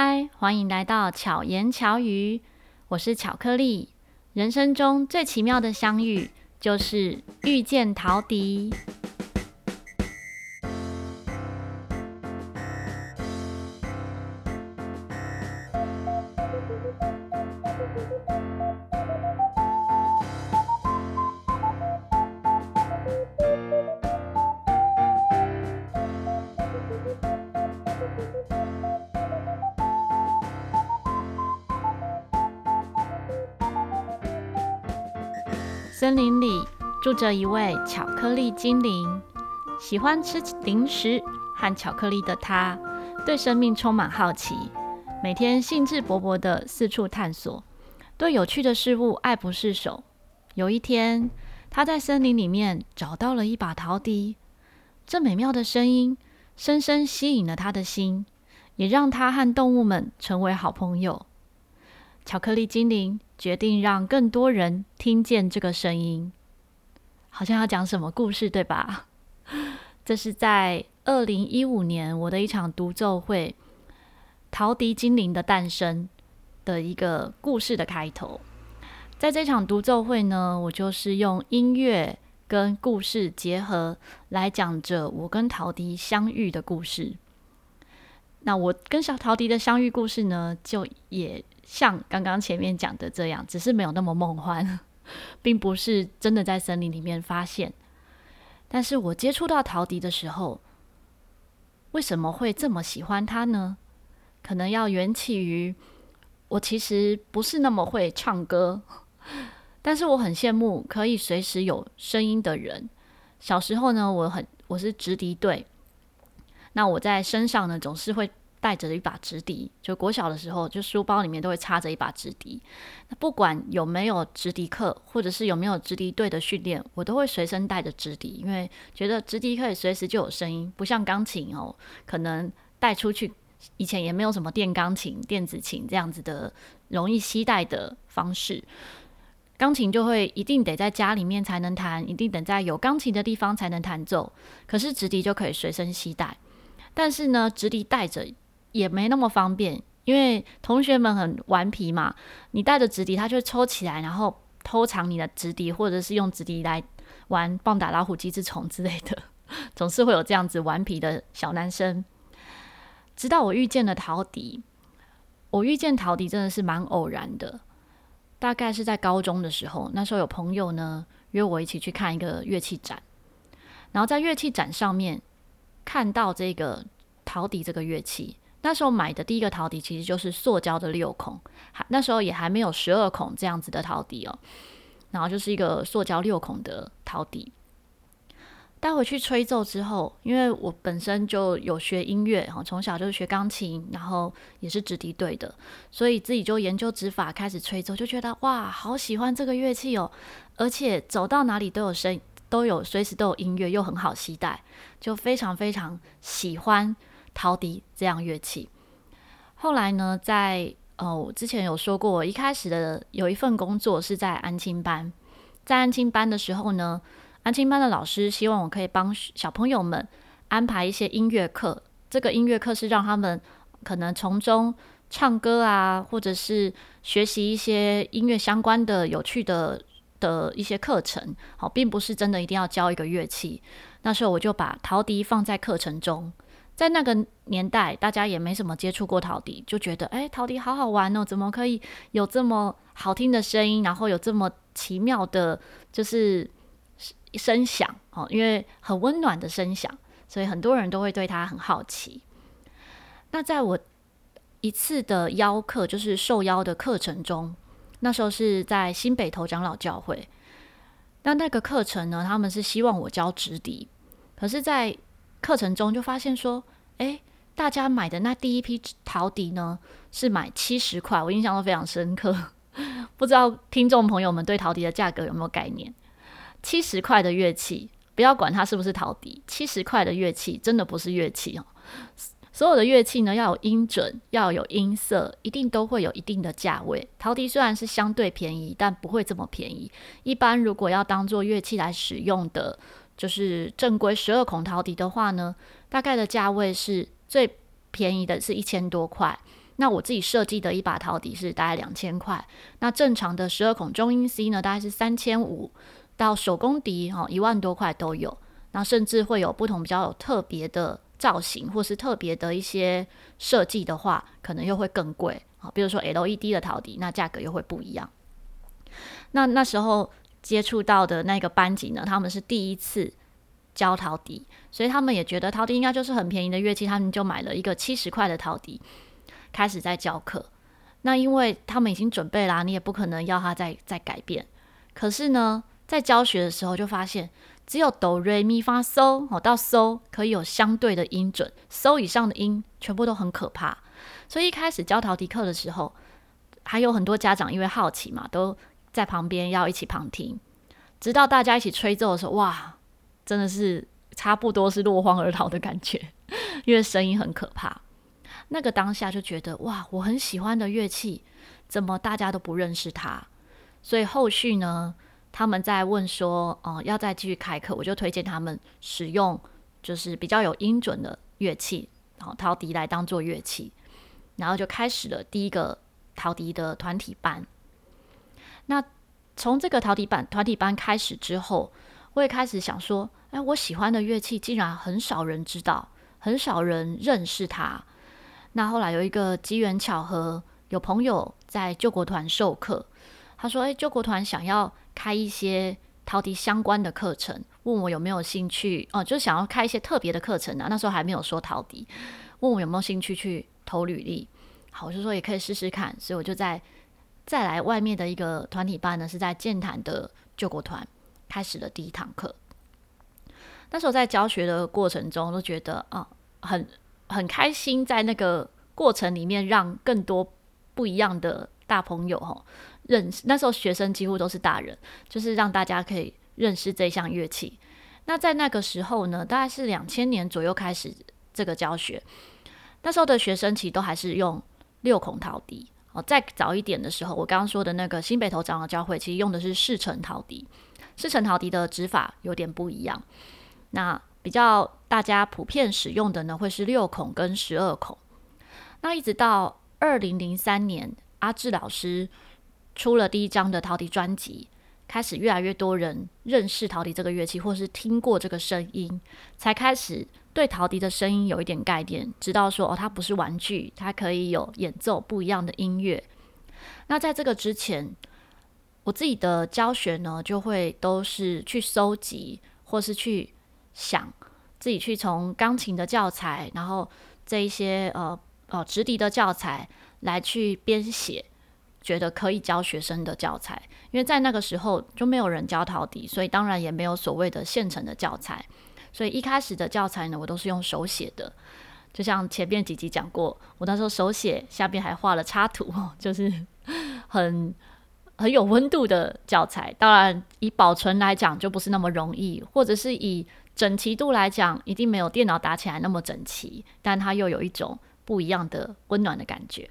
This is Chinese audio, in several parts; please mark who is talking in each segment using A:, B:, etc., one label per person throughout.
A: 嗨，欢迎来到巧言巧语，我是巧克力。人生中最奇妙的相遇，就是遇见陶迪。着一位巧克力精灵，喜欢吃零食和巧克力的他，对生命充满好奇，每天兴致勃勃地四处探索，对有趣的事物爱不释手。有一天，他在森林里面找到了一把陶笛，这美妙的声音深深吸引了他的心，也让他和动物们成为好朋友。巧克力精灵决定让更多人听见这个声音，好像要讲什么故事，对吧？这是在二零一五年我的一场独奏会《陶笛精灵的诞生》的一个故事的开头。在这场独奏会呢，我就是用音乐跟故事结合来讲着我跟陶笛相遇的故事。那我跟小陶笛的相遇故事呢，就也。像刚刚前面讲的这样，只是没有那么梦幻，并不是真的在森林里面发现。但是我接触到陶笛的时候，为什么会这么喜欢它呢？可能要缘起于我其实不是那么会唱歌，但是我很羡慕可以随时有声音的人。小时候呢，我很我是直笛队，那我在身上呢总是会。带着一把直笛，就国小的时候，就书包里面都会插着一把直笛。那不管有没有直笛课，或者是有没有直笛队的训练，我都会随身带着直笛，因为觉得直笛可以随时就有声音，不像钢琴哦，可能带出去以前也没有什么电钢琴、电子琴这样子的容易携带的方式。钢琴就会一定得在家里面才能弹，一定得在有钢琴的地方才能弹奏。可是直笛就可以随身携带，但是呢，直笛带着。也没那么方便，因为同学们很顽皮嘛。你带着直笛，他就会抽起来，然后偷藏你的直笛，或者是用直笛来玩棒打老虎、鸡之虫之类的，总是会有这样子顽皮的小男生。直到我遇见了陶笛，我遇见陶笛真的是蛮偶然的，大概是在高中的时候，那时候有朋友呢约我一起去看一个乐器展，然后在乐器展上面看到这个陶笛这个乐器。那时候买的第一个陶笛其实就是塑胶的六孔，还那时候也还没有十二孔这样子的陶笛哦，然后就是一个塑胶六孔的陶笛。带回去吹奏之后，因为我本身就有学音乐哈，从小就是学钢琴，然后也是直笛队的，所以自己就研究指法开始吹奏，就觉得哇，好喜欢这个乐器哦，而且走到哪里都有声，都有随时都有音乐，又很好携带，就非常非常喜欢。陶笛这样乐器，后来呢，在哦，我之前有说过，一开始的有一份工作是在安亲班，在安亲班的时候呢，安亲班的老师希望我可以帮小朋友们安排一些音乐课，这个音乐课是让他们可能从中唱歌啊，或者是学习一些音乐相关的有趣的的一些课程，好，并不是真的一定要教一个乐器。那时候我就把陶笛放在课程中。在那个年代，大家也没什么接触过陶笛，就觉得哎，陶笛好好玩哦，怎么可以有这么好听的声音，然后有这么奇妙的，就是声响哦，因为很温暖的声响，所以很多人都会对它很好奇。那在我一次的邀课，就是受邀的课程中，那时候是在新北头长老教会，那那个课程呢，他们是希望我教直笛，可是，在课程中就发现说，诶，大家买的那第一批陶笛呢，是买七十块，我印象都非常深刻。不知道听众朋友们对陶笛的价格有没有概念？七十块的乐器，不要管它是不是陶笛，七十块的乐器真的不是乐器哦。所有的乐器呢，要有音准，要有音色，一定都会有一定的价位。陶笛虽然是相对便宜，但不会这么便宜。一般如果要当做乐器来使用的。就是正规十二孔陶笛的话呢，大概的价位是最便宜的是一千多块，那我自己设计的一把陶笛是大概两千块，那正常的十二孔中音 C 呢，大概是三千五，到手工笛哈一万多块都有，那甚至会有不同比较有特别的造型或是特别的一些设计的话，可能又会更贵。啊，比如说 LED 的陶笛，那价格又会不一样。那那时候接触到的那个班级呢，他们是第一次教陶笛，所以他们也觉得陶笛应该就是很便宜的乐器，他们就买了一个七十块的陶笛。开始在教课，那因为他们已经准备啦，你也不可能要他再再改变。可是呢，在教学的时候就发现，只有哆瑞咪发嗦哦，到嗦可以有相对的音准，嗦以上的音全部都很可怕。所以一开始教陶笛课的时候，还有很多家长因为好奇嘛，都在旁边要一起旁听，直到大家一起吹奏的时候，哇，真的是差不多是落荒而逃的感觉，因为声音很可怕。那个当下就觉得哇，我很喜欢的乐器，怎么大家都不认识它？所以后续呢，他们在问说，哦、呃，要再继续开课，我就推荐他们使用就是比较有音准的乐器，然后陶笛来当做乐器，然后就开始了第一个陶笛的团体班。那从这个陶笛班团体班开始之后，我也开始想说，哎，我喜欢的乐器竟然很少人知道，很少人认识它。那后来有一个机缘巧合，有朋友在救国团授课，他说：“诶，救国团想要开一些陶笛相关的课程，问我有没有兴趣哦，就想要开一些特别的课程啊。那时候还没有说陶笛，问我有没有兴趣去投履历。好，我就说也可以试试看，所以我就在再来外面的一个团体班呢，是在剑潭的救国团开始了第一堂课。那时候在教学的过程中，都觉得啊，很。很开心，在那个过程里面，让更多不一样的大朋友哈认识。那时候学生几乎都是大人，就是让大家可以认识这项乐器。那在那个时候呢，大概是两千年左右开始这个教学。那时候的学生其实都还是用六孔陶笛再早一点的时候，我刚刚说的那个新北投长老教会，其实用的是四层陶笛。四层陶笛的指法有点不一样。那比较大家普遍使用的呢，会是六孔跟十二孔。那一直到二零零三年，阿志老师出了第一张的陶笛专辑，开始越来越多人认识陶笛这个乐器，或是听过这个声音，才开始对陶笛的声音有一点概念，知道说哦，它不是玩具，它可以有演奏不一样的音乐。那在这个之前，我自己的教学呢，就会都是去搜集，或是去。想自己去从钢琴的教材，然后这一些呃呃直笛的教材来去编写，觉得可以教学生的教材。因为在那个时候就没有人教陶笛，所以当然也没有所谓的现成的教材。所以一开始的教材呢，我都是用手写的。就像前面几集讲过，我那时候手写下边还画了插图，就是很很有温度的教材。当然以保存来讲就不是那么容易，或者是以整齐度来讲，一定没有电脑打起来那么整齐，但它又有一种不一样的温暖的感觉。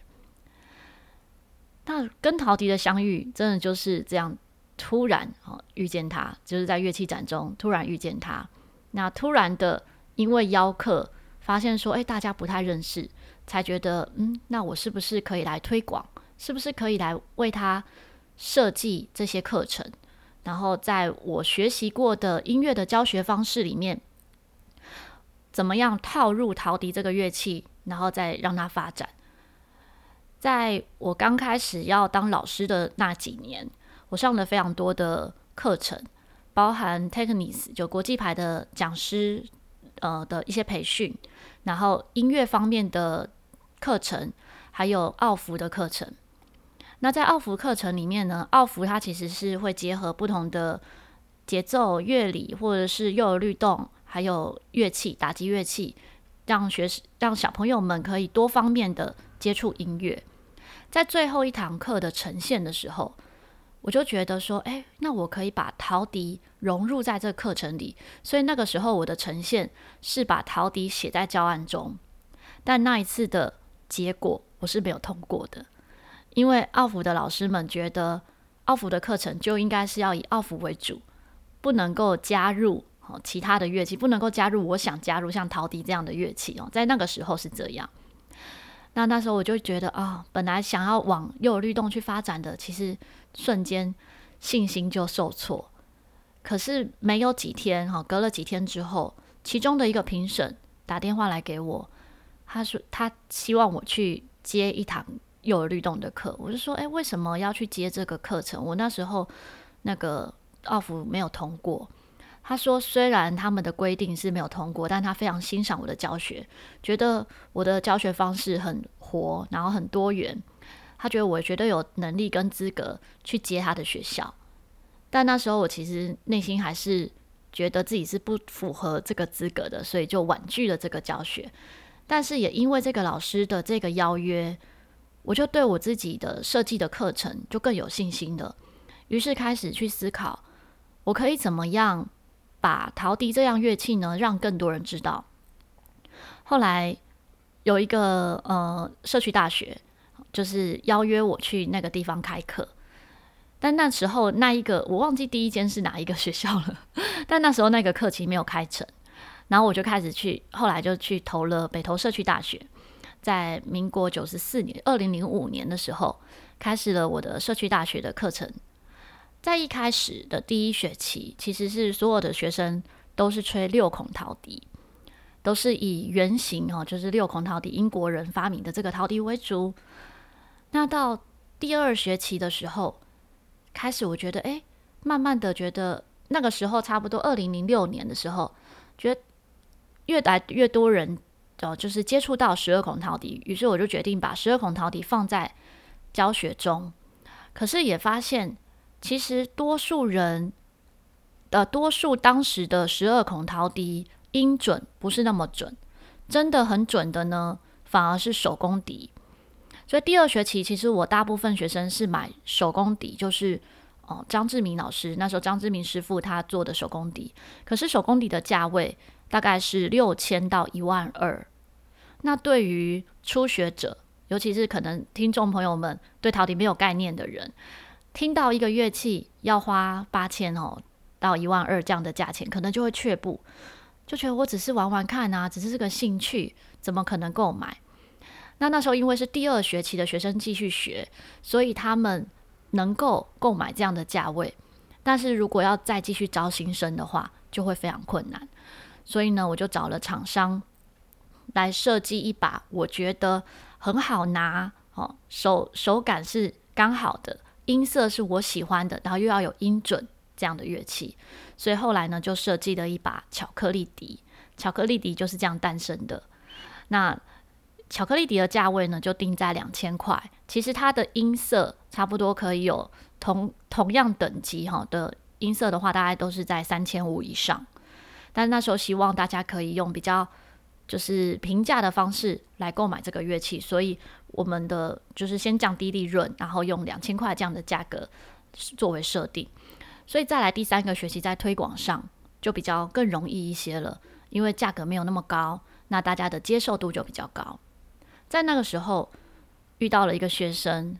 A: 那跟陶笛的相遇，真的就是这样突然哦遇见他，就是在乐器展中突然遇见他。那突然的，因为邀客，发现说，哎，大家不太认识，才觉得，嗯，那我是不是可以来推广？是不是可以来为他设计这些课程？然后在我学习过的音乐的教学方式里面，怎么样套入陶笛这个乐器，然后再让它发展。在我刚开始要当老师的那几年，我上了非常多的课程，包含 Technics 就国际牌的讲师呃的一些培训，然后音乐方面的课程，还有奥福的课程。那在奥福课程里面呢，奥福它其实是会结合不同的节奏、乐理，或者是幼儿律动，还有乐器、打击乐器，让学生、让小朋友们可以多方面的接触音乐。在最后一堂课的呈现的时候，我就觉得说，哎，那我可以把陶笛融入在这个课程里。所以那个时候我的呈现是把陶笛写在教案中，但那一次的结果我是没有通过的。因为奥福的老师们觉得，奥福的课程就应该是要以奥福为主，不能够加入哦其他的乐器，不能够加入我想加入像陶笛这样的乐器哦。在那个时候是这样。那那时候我就觉得啊、本来想要往幼儿律动去发展的，其实瞬间信心就受挫。可是没有几天哈，隔了几天之后，其中的一个评审打电话来给我，他说他希望我去接一堂幼儿律动的课。我就说，诶，为什么要去接这个课程？我那时候那个奥福没有通过。他说：“虽然他们的规定是没有通过，但他非常欣赏我的教学，觉得我的教学方式很活，然后很多元。他觉得我绝对有能力跟资格去接他的学校。但那时候我其实内心还是觉得自己是不符合这个资格的，所以就婉拒了这个教学。但是也因为这个老师的这个邀约，我就对我自己的设计的课程就更有信心了。于是开始去思考，我可以怎么样。”把陶笛这样乐器呢，让更多人知道。后来有一个呃社区大学，就是邀约我去那个地方开课。但那时候那一个我忘记第一间是哪一个学校了。但那时候那个课期没有开成，然后我就开始去，后来就去投了北投社区大学。在民国九十四年，二零零五年的时候，开始了我的社区大学的课程。在一开始的第一学期，其实是所有的学生都是吹六孔陶笛，都是以圆形哦，就是六孔陶笛，英国人发明的这个陶笛为主。那到第二学期的时候，开始我觉得，哎，慢慢的觉得那个时候差不多二零零六年的时候，觉得越来越多人哦，就是接触到十二孔陶笛，于是我就决定把十二孔陶笛放在教学中。可是也发现。其实多数人的多数当时的十二孔陶笛音准不是那么准，真的很准的呢，反而是手工笛。所以第二学期，其实我大部分学生是买手工笛，就是哦张志明老师那时候张志明师傅他做的手工笛。可是手工笛的价位大概是六千到一万二。那对于初学者，尤其是可能听众朋友们对陶笛没有概念的人。听到一个乐器要花八千哦到一万二这样的价钱，可能就会却步，就觉得我只是玩玩看啊，只是这个兴趣，怎么可能购买？那那时候因为是第二学期的学生继续学，所以他们能够购买这样的价位。但是如果要再继续招新生的话，就会非常困难。所以呢，我就找了厂商来设计一把我觉得很好拿哦，手手感是刚好的。音色是我喜欢的，然后又要有音准这样的乐器，所以后来呢就设计了一把巧克力笛。巧克力笛就是这样诞生的。那巧克力笛的价位呢就定在两千块。其实它的音色差不多可以有同同样等级哈的音色的话，大概都是在三千五以上。但那时候希望大家可以用比较。就是平价的方式来购买这个乐器，所以我们的就是先降低利润，然后用两千块这样的价格作为设定，所以再来第三个学期在推广上就比较更容易一些了，因为价格没有那么高，那大家的接受度就比较高。在那个时候遇到了一个学生，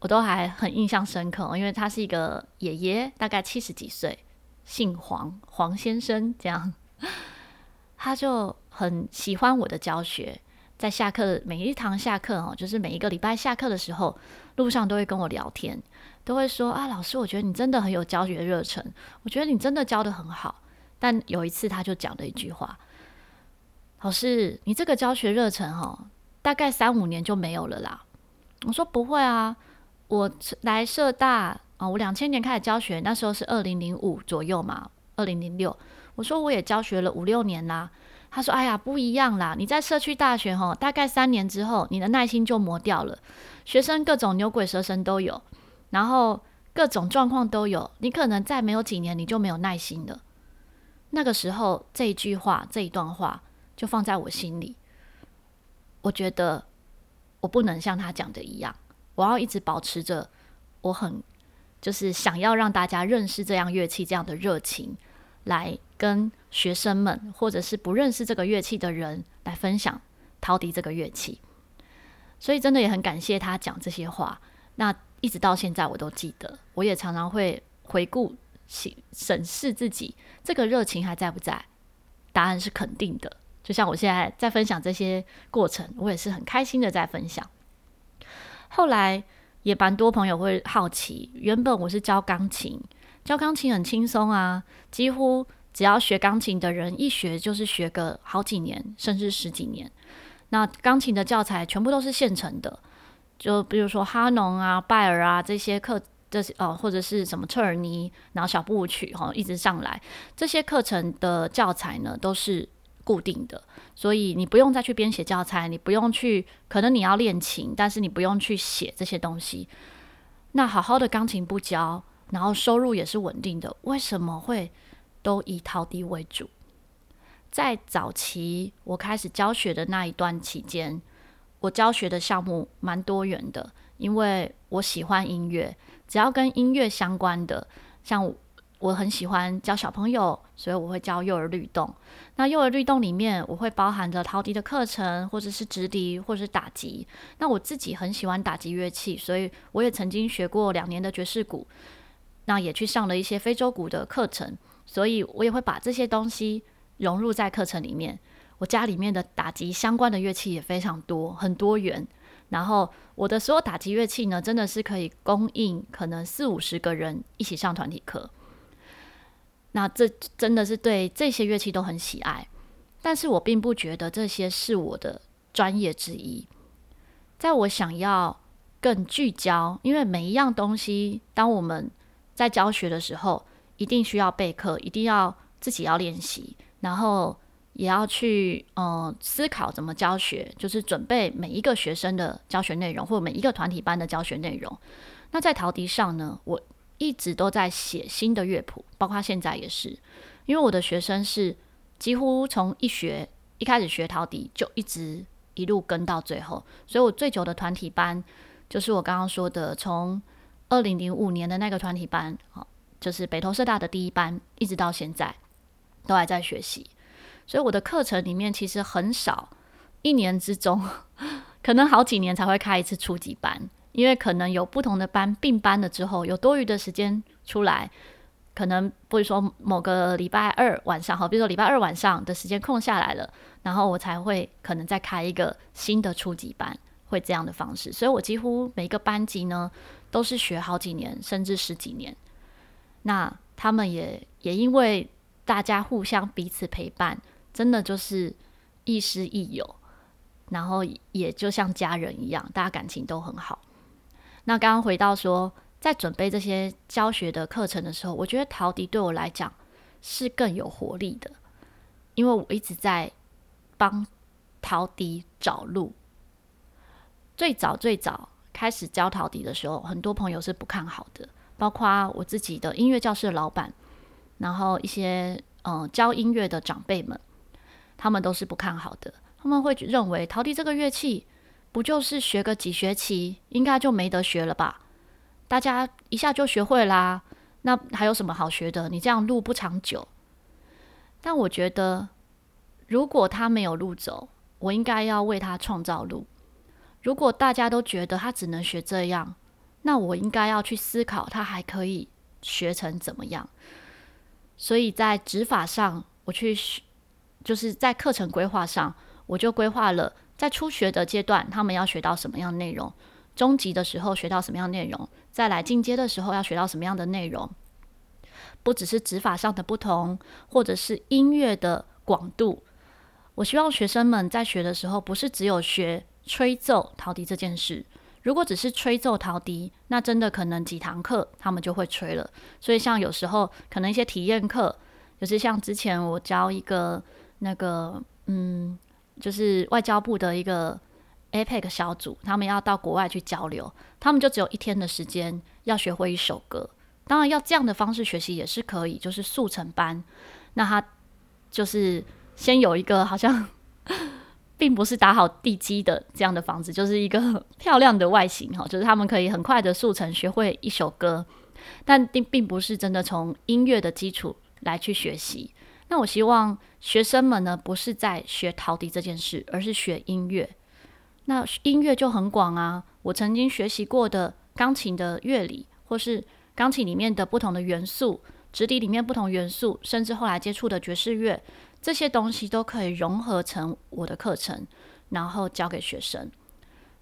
A: 我都还很印象深刻，因为他是一个爷爷，大概七十几岁，姓黄，黄先生这样，他就。很喜欢我的教学，在下课每一堂下课哦，就是每一个礼拜下课的时候，路上都会跟我聊天，都会说啊，老师，我觉得你真的很有教学热忱，我觉得你真的教得很好。但有一次他就讲了一句话，老师，你这个教学热忱哈，大概三五年就没有了啦。我说不会啊，我来社大啊，我两千年开始教学，那时候是二零零五左右嘛，二零零六，我说我也教学了五六年啦。他说：“哎呀，不一样啦！你在社区大学吼，大概三年之后，你的耐心就磨掉了。学生各种牛鬼蛇神都有，然后各种状况都有。你可能再没有几年，你就没有耐心了。那个时候，这一句话，这一段话，就放在我心里。我觉得我不能像他讲的一样，我要一直保持着我很就是想要让大家认识这样乐器这样的热情。”来跟学生们，或者是不认识这个乐器的人来分享陶笛这个乐器，所以真的也很感谢他讲这些话。那一直到现在我都记得，我也常常会回顾、审视自己这个热情还在不在？答案是肯定的，就像我现在在分享这些过程，我也是很开心的在分享。后来也蛮多朋友会好奇，原本我是教钢琴，教钢琴很轻松啊，几乎只要学钢琴的人一学就是学个好几年，甚至十几年。那钢琴的教材全部都是现成的，就比如说哈农啊、拜尔啊这些课，这些哦，或者是什么彻尔尼，然后小步舞曲哈、哦，一直上来，这些课程的教材呢都是固定的，所以你不用再去编写教材，你不用去，可能你要练琴，但是你不用去写这些东西。那好好的钢琴不教，然后收入也是稳定的，为什么会都以陶笛为主？在早期我开始教学的那一段期间，我教学的项目蛮多元的，因为我喜欢音乐，只要跟音乐相关的，像我很喜欢教小朋友，所以我会教幼儿律动。那幼儿律动里面，我会包含着陶笛的课程，或者是直笛，或者是打击。那我自己很喜欢打击乐器，所以我也曾经学过两年的爵士鼓，那也去上了一些非洲鼓的课程，所以我也会把这些东西。融入在课程里面，我家里面的打击相关的乐器也非常多，很多元。然后我的所有打击乐器呢，真的是可以供应可能四五十个人一起上团体课。那这真的是对这些乐器都很喜爱，但是我并不觉得这些是我的专业之一。在我想要更聚焦，因为每一样东西，当我们在教学的时候，一定需要备课，一定要自己要练习。然后也要去嗯思考怎么教学，就是准备每一个学生的教学内容，或每一个团体班的教学内容。那在陶笛上呢，我一直都在写新的乐谱，包括现在也是，因为我的学生是几乎从一学一开始学陶笛就一直一路跟到最后，所以我最久的团体班就是我刚刚说的，从二零零五年的那个团体班，好，就是北投社大的第一班，一直到现在。都还在学习，所以我的课程里面其实很少，一年之中 可能好几年才会开一次初级班，因为可能有不同的班并班了之后，有多余的时间出来，可能不会说某个礼拜二晚上，好，比如说礼拜二晚上的时间空下来了，然后我才会可能再开一个新的初级班，会这样的方式，所以我几乎每一个班级呢都是学好几年，甚至十几年，那他们也也因为。大家互相彼此陪伴，真的就是亦师亦友，然后也就像家人一样，大家感情都很好。那刚刚回到说，在准备这些教学的课程的时候，我觉得陶笛对我来讲是更有活力的，因为我一直在帮陶笛找路。最早最早开始教陶笛的时候，很多朋友是不看好的，包括我自己的音乐教室的老板。然后一些嗯、教音乐的长辈们，他们都是不看好的。他们会认为陶笛这个乐器不就是学个几学期，应该就没得学了吧？大家一下就学会啦，那还有什么好学的？你这样路不长久。但我觉得，如果他没有路走，我应该要为他创造路。如果大家都觉得他只能学这样，那我应该要去思考他还可以学成怎么样。所以在执法上，我去，就是在课程规划上，我就规划了在初学的阶段，他们要学到什么样内容；中级的时候学到什么样内容；再来进阶的时候要学到什么样的内容。不只是指法上的不同，或者是音乐的广度。我希望学生们在学的时候，不是只有学吹奏陶笛这件事。如果只是吹奏陶笛，那真的可能几堂课他们就会吹了。所以像有时候可能一些体验课，就是像之前我教一个那个嗯，就是外交部的一个 APEC 小组，他们要到国外去交流，他们就只有一天的时间要学会一首歌。当然要这样的方式学习也是可以，就是速成班。那他就是先有一个好像。并不是打好地基的这样的房子，就是一个 漂亮的外形哈，就是他们可以很快的速成学会一首歌，但并并不是真的从音乐的基础来去学习。那我希望学生们呢，不是在学陶笛这件事，而是学音乐。那音乐就很广啊，我曾经学习过的钢琴的乐理，或是钢琴里面的不同的元素，直笛里面不同元素，甚至后来接触的爵士乐，这些东西都可以融合成我的课程，然后教给学生。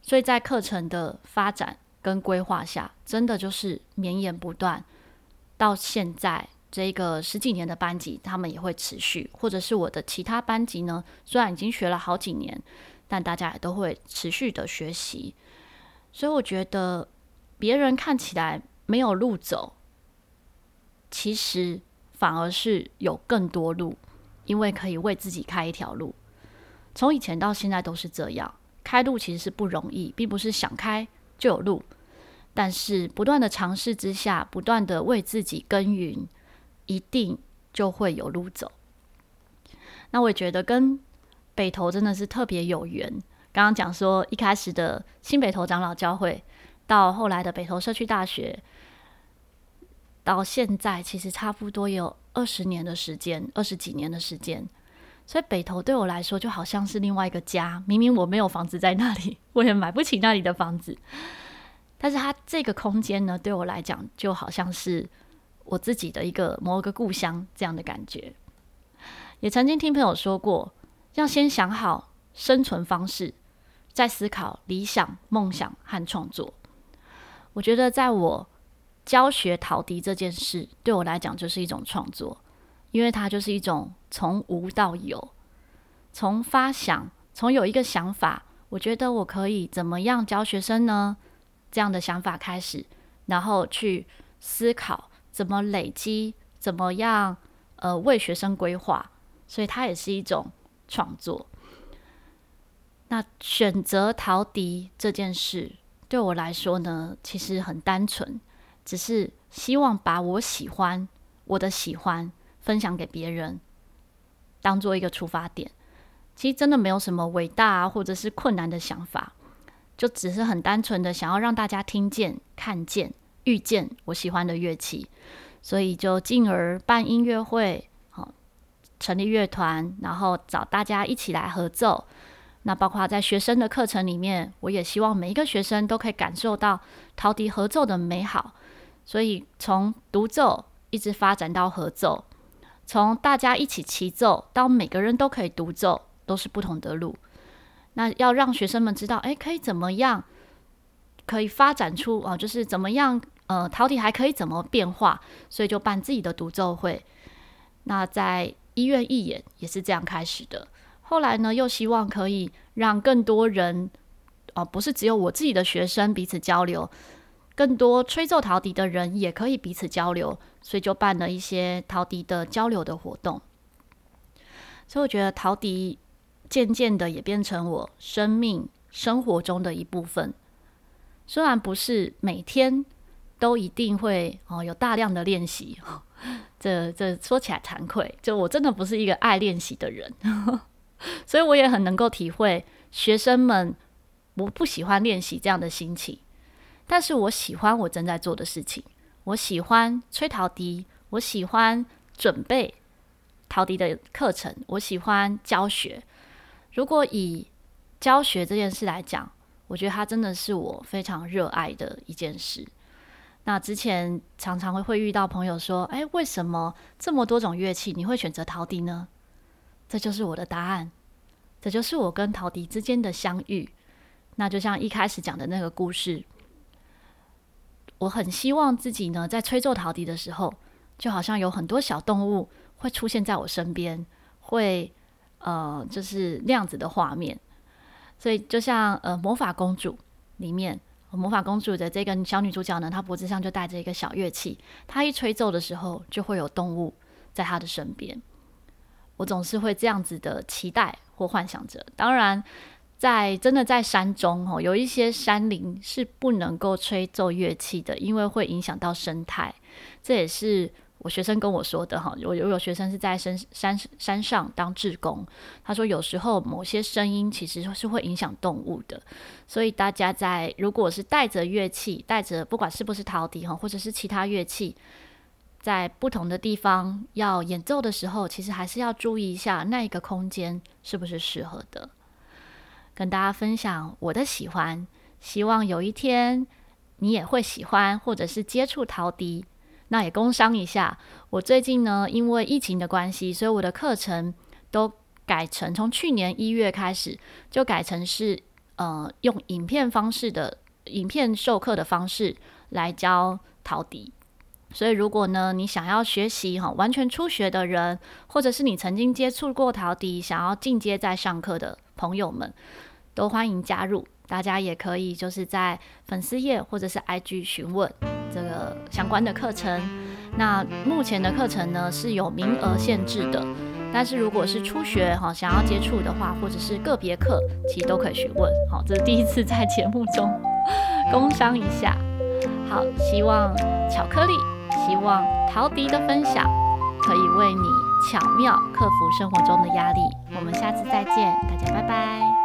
A: 所以在课程的发展跟规划下，真的就是绵延不断。到现在这个十几年的班级，他们也会持续，或者是我的其他班级呢，虽然已经学了好几年，但大家也都会持续的学习。所以我觉得别人看起来没有路走，其实反而是有更多路，因为可以为自己开一条路。从以前到现在都是这样，开路其实是不容易，并不是想开就有路。但是不断的尝试之下，不断的为自己耕耘，一定就会有路走。那我也觉得跟北投真的是特别有缘。刚刚讲说，一开始的新北投长老教会，到后来的北投社区大学，到现在其实差不多有二十年的时间，二十几年的时间。所以北投对我来说就好像是另外一个家。明明我没有房子在那里，我也买不起那里的房子。但是它这个空间呢，对我来讲就好像是我自己的一个某个故乡这样的感觉。也曾经听朋友说过，要先想好生存方式，再思考理想、梦想和创作。我觉得在我教学陶笛这件事，对我来讲就是一种创作，因为它就是一种从无到有，从发想，从有一个想法，我觉得我可以怎么样教学生呢？这样的想法开始，然后去思考怎么累积，怎么样呃为学生规划，所以它也是一种创作。那选择陶笛这件事对我来说呢，其实很单纯，只是希望把我喜欢我的喜欢分享给别人，当做一个出发点。其实真的没有什么伟大啊，或者是困难的想法。就只是很单纯的想要让大家听见、看见、遇见我喜欢的乐器，所以就进而办音乐会，好，成立乐团，然后找大家一起来合奏。那包括在学生的课程里面，我也希望每一个学生都可以感受到陶笛合奏的美好。所以从独奏一直发展到合奏，从大家一起齐奏到每个人都可以独奏，都是不同的路。那要让学生们知道，哎，可以怎么样，可以发展出啊，就是怎么样，呃，陶笛还可以怎么变化，所以就办自己的独奏会。那在医院义演也是这样开始的。后来呢，又希望可以让更多人，哦、不是只有我自己的学生彼此交流，更多吹奏陶笛的人也可以彼此交流，所以就办了一些陶笛的交流的活动。所以我觉得陶笛。渐渐的也变成我生命生活中的一部分。虽然不是每天都一定会哦有大量的练习，这这说起来惭愧，就我真的不是一个爱练习的人，所以我也很能够体会学生们我不喜欢练习这样的心情。但是我喜欢我正在做的事情，我喜欢吹陶笛，我喜欢准备陶笛的课程，我喜欢教学。如果以教学这件事来讲，我觉得它真的是我非常热爱的一件事。那之前常常会会遇到朋友说：“哎，为什么这么多种乐器，你会选择陶笛呢？”这就是我的答案，这就是我跟陶笛之间的相遇。那就像一开始讲的那个故事，我很希望自己呢，在吹奏陶笛的时候，就好像有很多小动物会出现在我身边，会。呃，就是那样子的画面，所以就像呃魔法公主里面，魔法公主的这个小女主角呢，她脖子上就带着一个小乐器，她一吹奏的时候，就会有动物在她的身边。我总是会这样子的期待或幻想着。当然，在真的在山中哦，有一些山林是不能够吹奏乐器的，因为会影响到生态。这也是。我学生跟我说的哈，我有有学生是在山山山上当志工，他说有时候某些声音其实是会影响动物的，所以大家在如果是带着乐器，带着不管是不是陶笛哈，或者是其他乐器，在不同的地方要演奏的时候，其实还是要注意一下那一个空间是不是适合的。跟大家分享我的喜欢，希望有一天你也会喜欢，或者是接触陶笛。那也工商一下，我最近呢，因为疫情的关系，所以我的课程都改成从去年一月开始就改成是呃用影片方式的影片授课的方式来教陶笛。所以如果呢你想要学习哈完全初学的人，或者是你曾经接触过陶笛，想要进阶再上课的朋友们，都欢迎加入。大家也可以就是在粉丝页或者是 IG 询问这个相关的课程。那目前的课程呢是有名额限制的，但是如果是初学哈想要接触的话，或者是个别课，其实都可以询问。好，这是第一次在节目中 工商一下。好，希望巧克力，希望陶笛的分享可以为你巧妙克服生活中的压力。我们下次再见，大家拜拜。